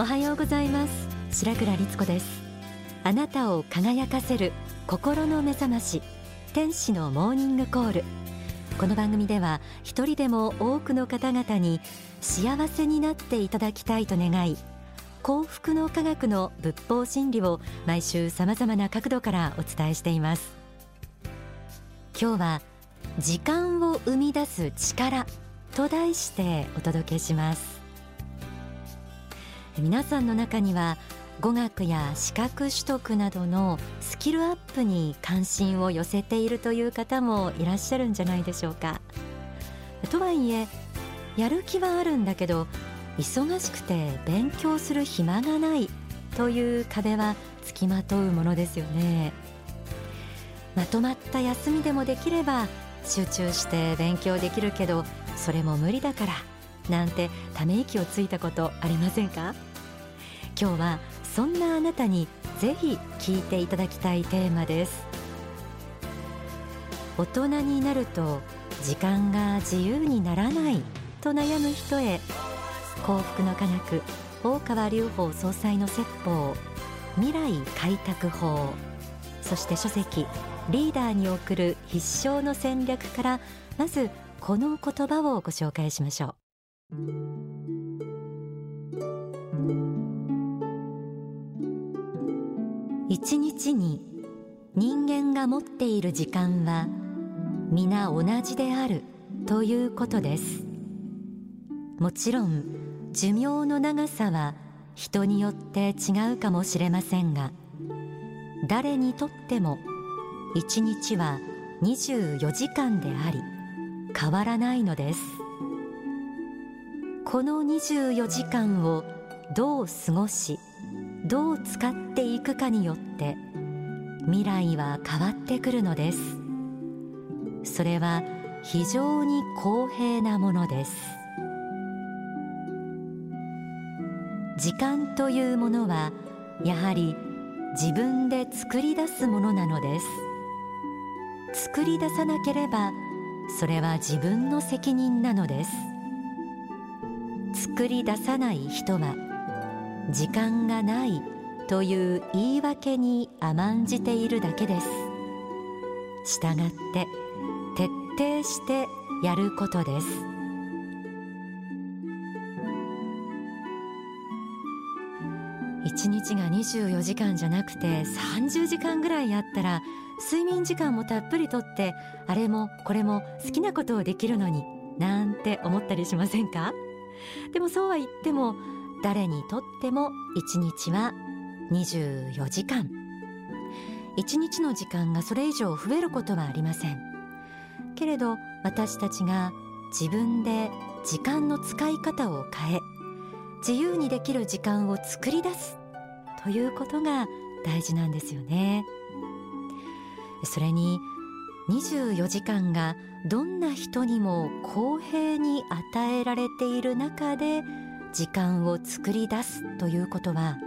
おはようございます。白倉律子です。あなたを輝かせる心の目覚まし。天使のモーニングコール。この番組では一人でも多くの方々に幸せになっていただきたいと願い幸福の科学の仏法真理を毎週様々な角度からお伝えしています。今日は時間を生み出す力と題してお届けします。皆さんの中には語学や資格取得などのスキルアップに関心を寄せているという方もいらっしゃるんじゃないでしょうか。とはいえやる気はあるんだけど忙しくて勉強する暇がないという壁はつきまとうものですよね。まとまった休みでもできれば集中して勉強できるけどそれも無理だからなんてため息をついたことありませんか？今日はそんなあなたにぜひ聞いていただきたいテーマです。大人になると時間が自由にならないと悩む人へ幸福の科学大川隆法総裁の説法未来開拓法そして書籍リーダーに送る必勝の戦略からまずこの言葉をご紹介しましょう。一日に人間が持っている時間は皆同じであるということです。もちろん寿命の長さは人によって違うかもしれませんが誰にとっても一日は24時間であり変わらないのです。この24時間をどう過ごしどう使っていくかによって未来は変わってくるのです。それは非常に公平なものです。時間というものはやはり自分で作り出すものなのです。作り出さなければそれは自分の責任なのです。作り出さない人は時間がないという言い訳に甘んじているだけです。したがって徹底してやることです。一日が24時間じゃなくて30時間ぐらいあったら睡眠時間もたっぷりとってあれもこれも好きなことをできるのになんて思ったりしませんか？でもそうは言っても誰にとっても一日は24時間。一日の時間がそれ以上増えることはありません。けれど私たちが自分で時間の使い方を変え自由にできる時間を作り出すということが大事なんですよね。それに24時間がどんな人にも公平に与えられている中で時間を作り出すということは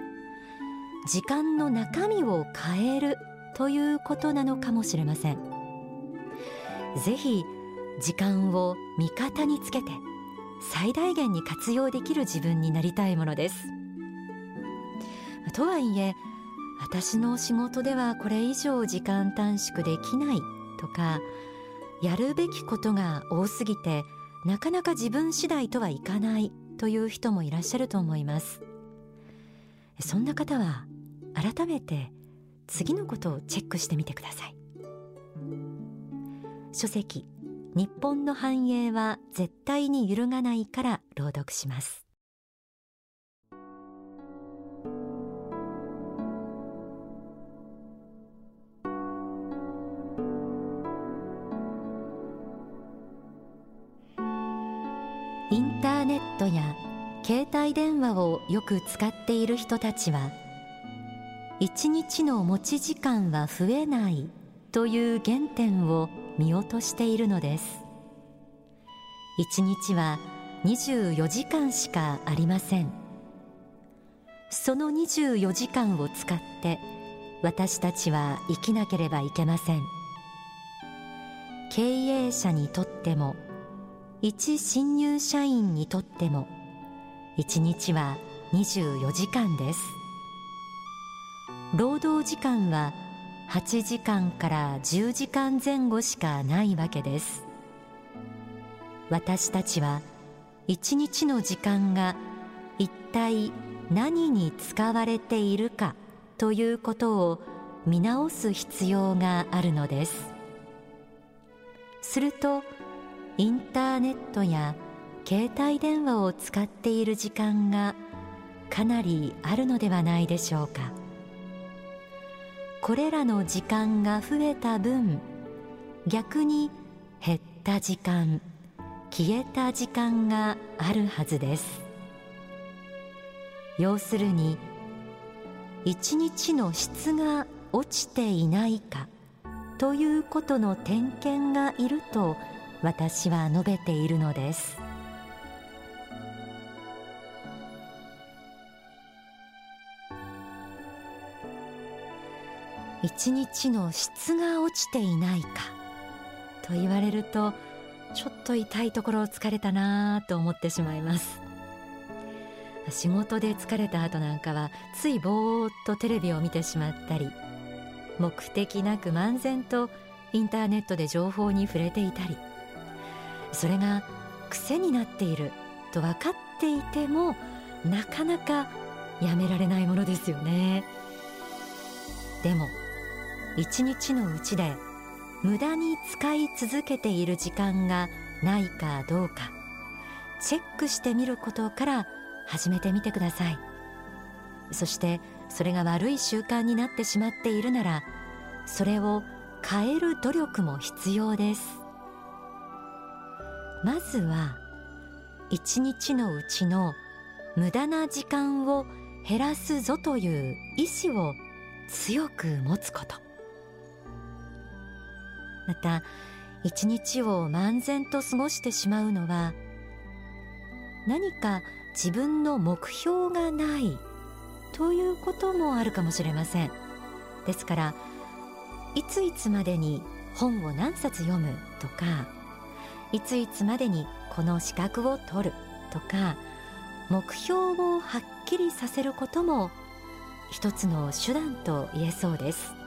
時間の中身を変えるということなのかもしれません。ぜひ時間を味方につけて最大限に活用できる自分になりたいものです。とはいえ私の仕事ではこれ以上時間短縮できないとかやるべきことが多すぎてなかなか自分次第とはいかない。という人もいらっしゃると思います。そんな方は改めて次のことをチェックしてみてください。書籍日本の繁栄は絶対に揺るがないから朗読します。帯電話をよく使っている人たちは一日の持ち時間は増えないという原点を見落としているのです一日は24時間しかありませんその24時間を使って私たちは生きなければいけません経営者にとっても一新入社員にとっても一日は24時間です。労働時間は8時間から10時間前後しかないわけです。私たちは一日の時間が一体何に使われているかということを見直す必要があるのです。するとインターネットや携帯電話を使っている時間がかなりあるのではないでしょうか。これらの時間が増えた分逆に減った時間消えた時間があるはずです。要するに一日の質が落ちていないかということの点検がいると私は述べているのです。一日の質が落ちていないか。と言われるとちょっと痛いところを疲れたなと思ってしまいます。仕事で疲れた後なんかはついぼーっとテレビを見てしまったり目的なく漫然とインターネットで情報に触れていたりそれが癖になっていると分かっていてもなかなかやめられないものですよね。でも一日のうちで無駄に使い続けている時間がないかどうかチェックしてみることから始めてみてください。そしてそれが悪い習慣になってしまっているならそれを変える努力も必要です。まずは一日のうちの無駄な時間を減らすぞという意志を強く持つこと。また一日を漫然と過ごしてしまうのは何か自分の目標がないということもあるかもしれません。ですからいついつまでに本を何冊読むとかいついつまでにこの資格を取るとか目標をはっきりさせることも一つの手段と言えそうです。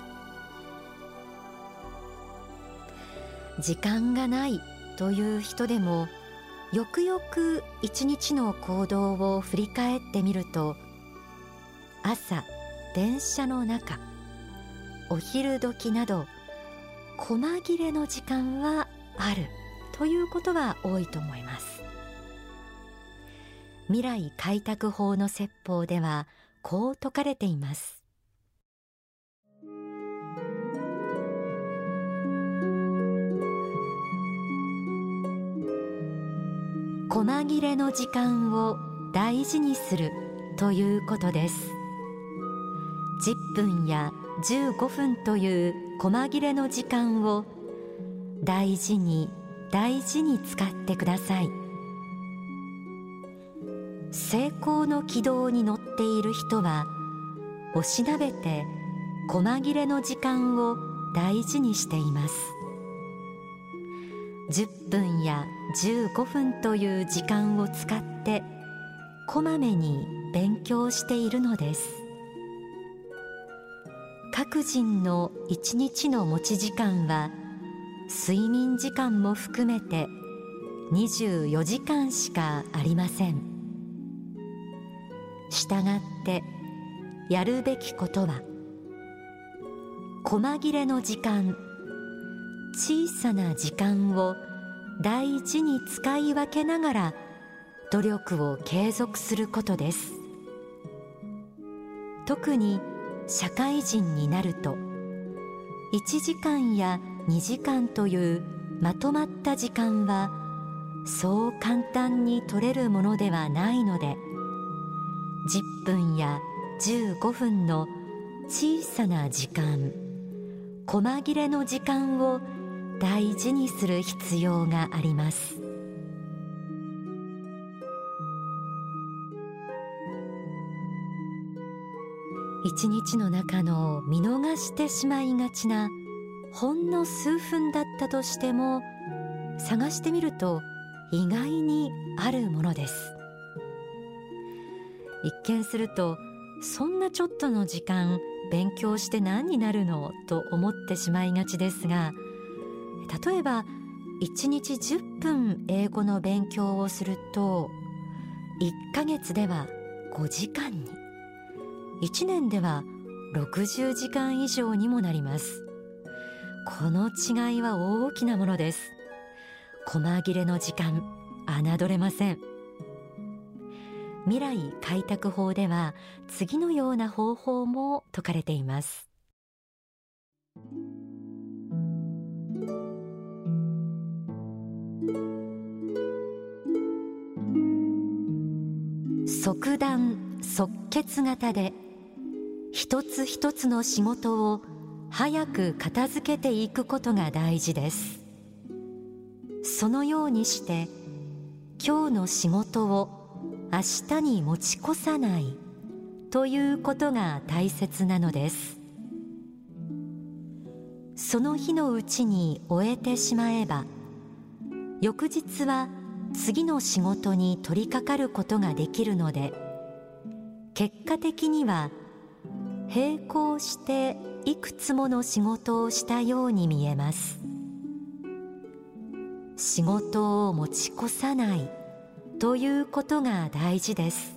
時間がないという人でもよくよく一日の行動を振り返ってみると朝電車の中お昼時など細切れの時間はあるということは多いと思います。未来開拓法の説法ではこう説かれています。細切れの時間を大事にするということです。10分や15分という細切れの時間を大事に大事に使ってください。成功の軌道に乗っている人はおしなべて細切れの時間を大事にしています。10分や15分という時間を使ってこまめに勉強しているのです。各人の一日の持ち時間は睡眠時間も含めて24時間しかありません。したがってやるべきことは細切れの時間小さな時間を大事に使い分けながら努力を継続することです。特に社会人になると1時間や2時間というまとまった時間はそう簡単に取れるものではないので10分や15分の小さな時間細切れの時間を大事にする必要があります。一日の中の見逃してしまいがちなほんの数分だったとしても探してみると意外にあるものです。一見するとそんなちょっとの時間勉強して何になるの？と思ってしまいがちですが例えば1日10分英語の勉強をすると1ヶ月では5時間に。1年では60時間以上にもなります。この違いは大きなものです。細切れの時間侮れません。未来開拓法では次のような方法も説かれています。即断即決型で一つ一つの仕事を早く片付けていくことが大事です。そのようにして今日の仕事を明日に持ち越さないということが大切なのです。その日のうちに終えてしまえば翌日は次の仕事に取り掛かることができるので結果的には並行していくつもの仕事をしたように見えます。仕事を持ち越さないということが大事です。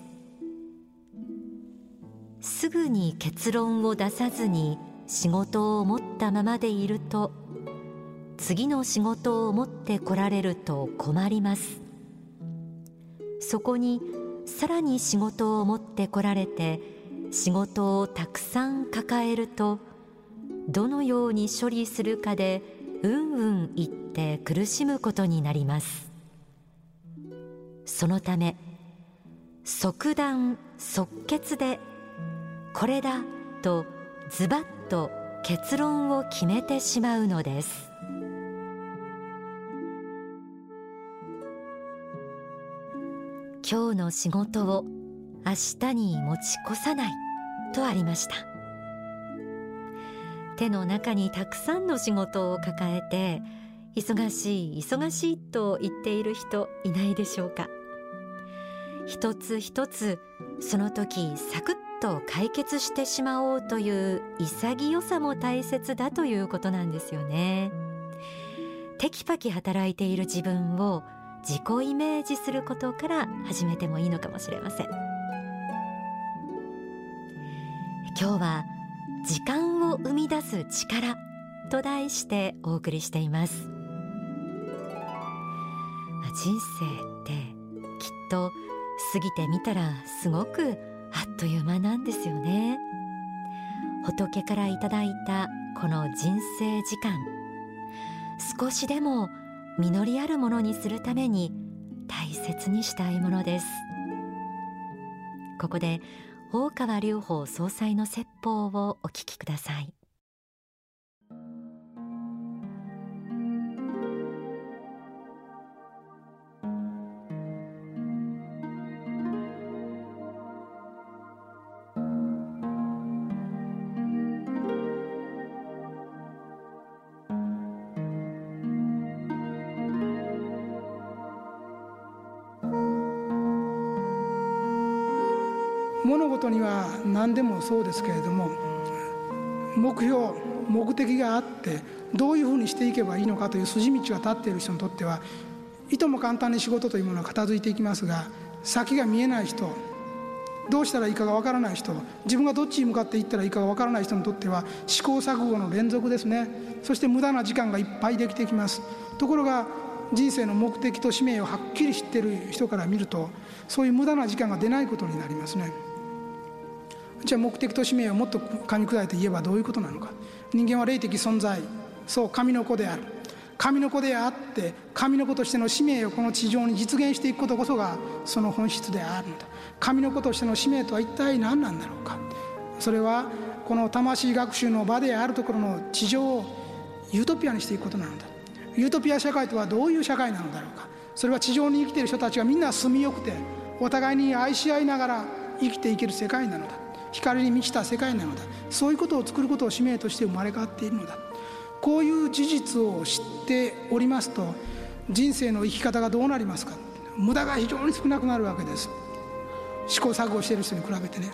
すぐに結論を出さずに仕事を持ったままでいると次の仕事を持ってこられると困ります。そこにさらに仕事を持ってこられて仕事をたくさん抱えるとどのように処理するかでうんうん言って苦しむことになります。そのため即断即決でこれだとズバッと結論を決めてしまうのです。今日の仕事を明日に持ち越さないとありました。手の中にたくさんの仕事を抱えて忙しい忙しいと言っている人いないでしょうか。一つ一つその時サクッと解決してしまおうという潔さも大切だということなんですよね。テキパキ働いている自分を自己イメージすることから始めてもいいのかもしれません。今日は時間を生み出す力と題してお送りしています。人生ってきっと過ぎてみたらすごくあっという間なんですよね。仏からいただいたこの人生時間。少しでも実りあるものにするために大切にしたいものです。ここで大川隆法総裁の説法をお聞きください。でもそうですけれども目標目的があってどういうふうにしていけばいいのかという筋道が立っている人にとってはいとも簡単に仕事というものは片付いていきますが先が見えない人どうしたらいいかがわからない人自分がどっちに向かっていったらいいかがわからない人にとっては試行錯誤の連続ですね。そして無駄な時間がいっぱいできてきます。ところが人生の目的と使命をはっきり知ってる人から見るとそういう無駄な時間が出ないことになりますね。じゃあ目的と使命をもっと噛み砕いて言えばどういうことなのか。人間は霊的存在。そう神の子である。神の子であって神の子としての使命をこの地上に実現していくことこそがその本質であるんだ。神の子としての使命とは一体何なんだろうか。それはこの魂学習の場であるところの地上をユートピアにしていくことなのだ。ユートピア社会とはどういう社会なのだろうか。それは地上に生きている人たちがみんな住みよくてお互いに愛し合いながら生きていける世界なのだ。光に満ちた世界なのだ。そういうことを作ることを使命として生まれ変わっているのだ。こういう事実を知っておりますと人生の生き方がどうなりますか。無駄が非常に少なくなるわけです。試行錯誤している人に比べてね。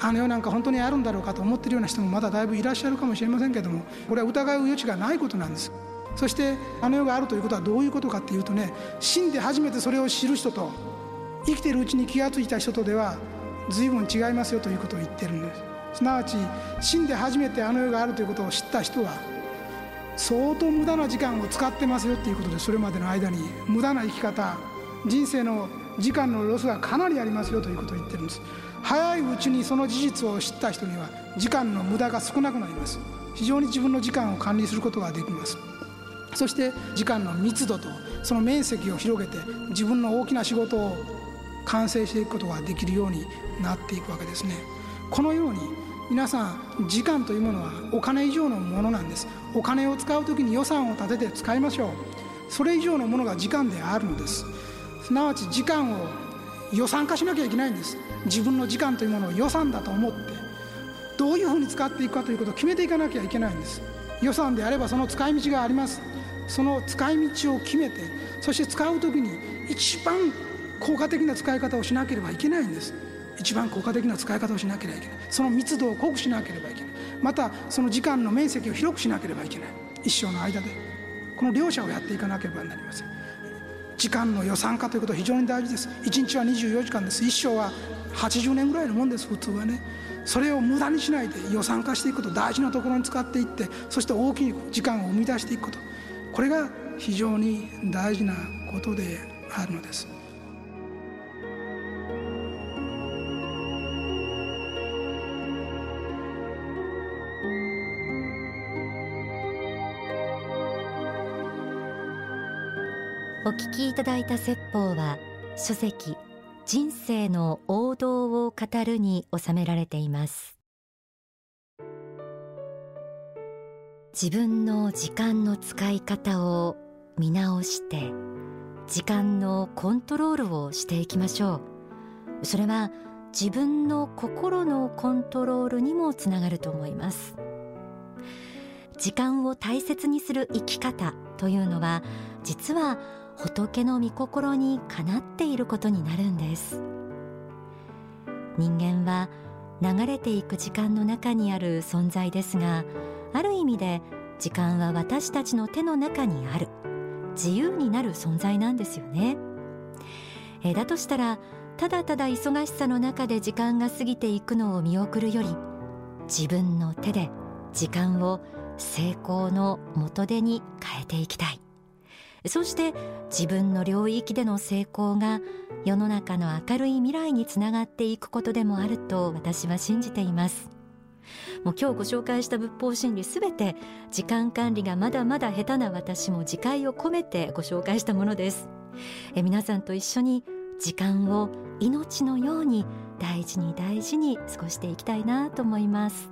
あの世なんか本当にあるんだろうかと思ってるような人もまだだいぶいらっしゃるかもしれませんけどもこれは疑う余地がないことなんです。そしてあの世があるということはどういうことかっていうとね死んで初めてそれを知る人と生きてるうちに気が付いた人とでは随分違いますよということを言ってるんです。すなわち死んで初めてあの世があるということを知った人は相当無駄な時間を使ってますよっていうことでそれまでの間に無駄な生き方人生の時間のロスがかなりありますよということを言ってるんです。早いうちにその事実を知った人には時間の無駄が少なくなります。非常に自分の時間を管理することができます。そして時間の密度とその面積を広げて自分の大きな仕事を完成していくことができるようになっていくわけですね。このように皆さん時間というものはお金以上のものなんです。お金を使う時に予算を立てて使いましょう。それ以上のものが時間であるのです。すなわち時間を予算化しなきゃいけないんです。自分の時間というものを予算だと思ってどういうふうに使っていくかということを決めていかなきゃいけないんです。予算であればその使い道があります。その使い道を決めてそして使う時に一番効果的な使い方をしなければいけないんです。一番効果的な使い方をしなければいけない。その密度を濃くしなければいけない。またその時間の面積を広くしなければいけない。一生の間で。この両者をやっていかなければなりません。時間の予算化ということは非常に大事です。1日は24時間です。一生は80年ぐらいのもんです。普通はね。それを無駄にしないで予算化していくこと大事なところに使っていってそして大きい時間を生み出していくこと。これが非常に大事なことであるのです。お聞きいただいた説法は書籍人生の王道を語るに収められています。自分の時間の使い方を見直して時間のコントロールをしていきましょう。それは自分の心のコントロールにもつながると思います。時間を大切にする生き方というのは実は仏の御心にかなっていることになるんです。人間は流れていく時間の中にある存在ですがある意味で時間は私たちの手の中にある自由になる存在なんですよね。えだとしたらただただ忙しさの中で時間が過ぎていくのを見送るより自分の手で時間を成功の元手に変えていきたい。そして自分の領域での成功が世の中の明るい未来につながっていくことでもあると私は信じています。もう今日ご紹介した仏法真理すべて時間管理がまだまだ下手な私も自戒を込めてご紹介したものです。え皆さんと一緒に時間を命のように大事に大事に過ごしていきたいなと思います。